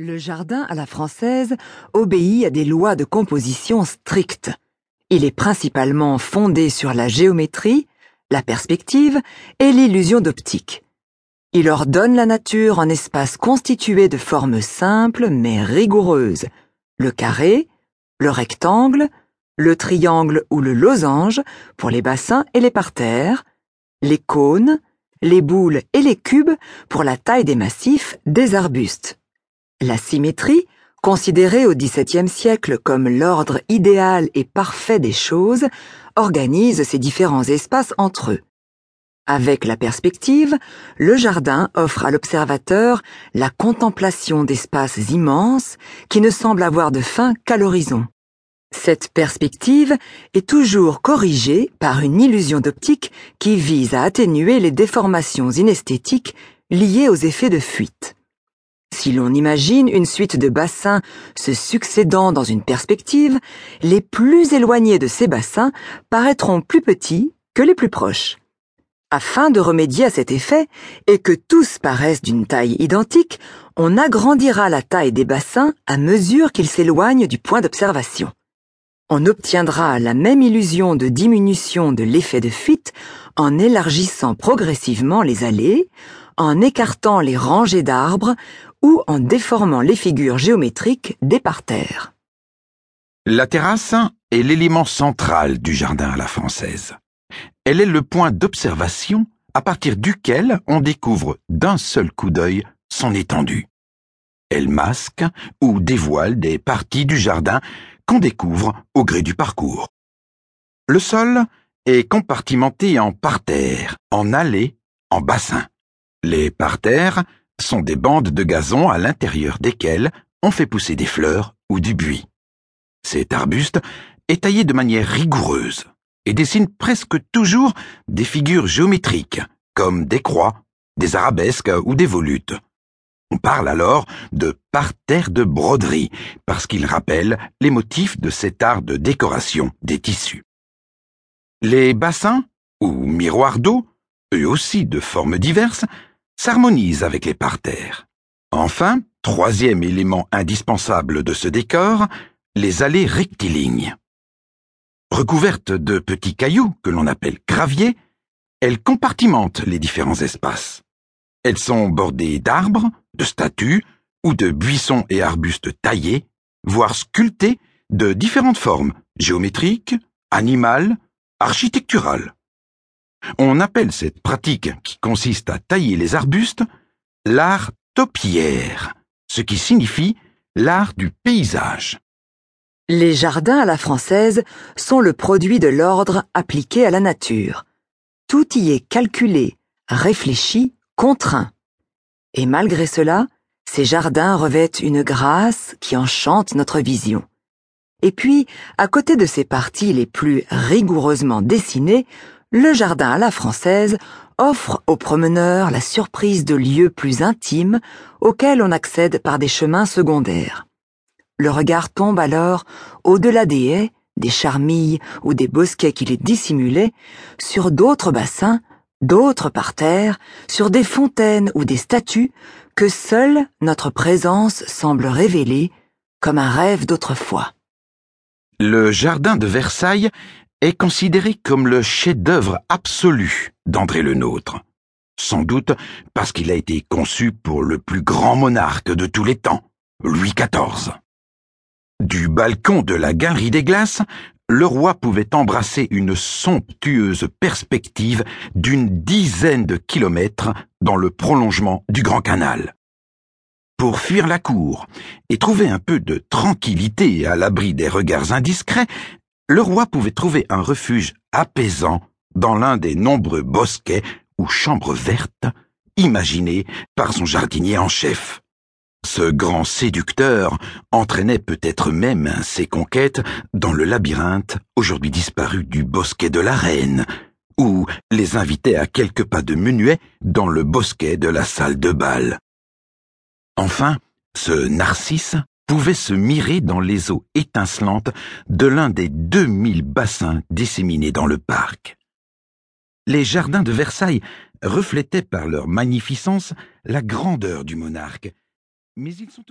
Le jardin à la française obéit à des lois de composition strictes. Il est principalement fondé sur la géométrie, la perspective et l'illusion d'optique. Il ordonne la nature en espaces constitués de formes simples mais rigoureuses, le carré, le rectangle, le triangle ou le losange pour les bassins et les parterres, les cônes, les boules et les cubes pour la taille des massifs des arbustes. La symétrie, considérée au XVIIe siècle comme l'ordre idéal et parfait des choses, organise ces différents espaces entre eux. Avec la perspective, le jardin offre à l'observateur la contemplation d'espaces immenses qui ne semblent avoir de fin qu'à l'horizon. Cette perspective est toujours corrigée par une illusion d'optique qui vise à atténuer les déformations inesthétiques liées aux effets de fuite. Si l'on imagine une suite de bassins se succédant dans une perspective, les plus éloignés de ces bassins paraîtront plus petits que les plus proches. Afin de remédier à cet effet et que tous paraissent d'une taille identique, on agrandira la taille des bassins à mesure qu'ils s'éloignent du point d'observation. On obtiendra la même illusion de diminution de l'effet de fuite en élargissant progressivement les allées, en écartant les rangées d'arbres ou en déformant les figures géométriques des parterres. La terrasse est l'élément central du jardin à la française. Elle est le point d'observation à partir duquel on découvre d'un seul coup d'œil son étendue. Elle masque ou dévoile des parties du jardin qu'on découvre au gré du parcours. Le sol est compartimenté en parterres, en allées, en bassins. Les parterres sont des bandes de gazon à l'intérieur desquelles on fait pousser des fleurs ou du buis. Cet arbuste est taillé de manière rigoureuse et dessine presque toujours des figures géométriques, comme des croix, des arabesques ou des volutes. On parle alors de parterre de broderie, parce qu'il rappelle les motifs de cet art de décoration des tissus. Les bassins, ou miroirs d'eau, eux aussi de formes diverses, s'harmonise avec les parterres. Enfin, troisième élément indispensable de ce décor, les allées rectilignes. Recouvertes de petits cailloux que l'on appelle graviers, elles compartimentent les différents espaces. Elles sont bordées d'arbres, de statues ou de buissons et arbustes taillés, voire sculptés de différentes formes, géométriques, animales, architecturales. On appelle cette pratique qui consiste à tailler les arbustes l'art topiaire, ce qui signifie l'art du paysage. Les jardins à la française sont le produit de l'ordre appliqué à la nature. Tout y est calculé, réfléchi, contraint. Et malgré cela, ces jardins revêtent une grâce qui enchante notre vision. Et puis, à côté de ces parties les plus rigoureusement dessinées, le jardin à la française offre aux promeneurs la surprise de lieux plus intimes auxquels on accède par des chemins secondaires. Le regard tombe alors au-delà des haies, des charmilles ou des bosquets qui les dissimulaient, sur d'autres bassins, d'autres parterres, sur des fontaines ou des statues que seule notre présence semble révéler comme un rêve d'autrefois. Le jardin de Versailles est considéré comme le chef-d'œuvre absolu d'André le Nôtre. Sans doute parce qu'il a été conçu pour le plus grand monarque de tous les temps, Louis XIV. Du balcon de la Galerie des Glaces, le roi pouvait embrasser une somptueuse perspective d'une dizaine de kilomètres dans le prolongement du Grand Canal. Pour fuir la cour et trouver un peu de tranquillité à l'abri des regards indiscrets, le roi pouvait trouver un refuge apaisant dans l'un des nombreux bosquets ou chambres vertes imaginés par son jardinier en chef. Ce grand séducteur entraînait peut-être même ses conquêtes dans le labyrinthe aujourd'hui disparu du bosquet de la reine, ou les invitait à quelques pas de menuet dans le bosquet de la salle de bal. Enfin, ce Narcisse pouvait se mirer dans les eaux étincelantes de l'un des deux mille bassins disséminés dans le parc. Les jardins de Versailles reflétaient par leur magnificence la grandeur du monarque, mais ils sont aussi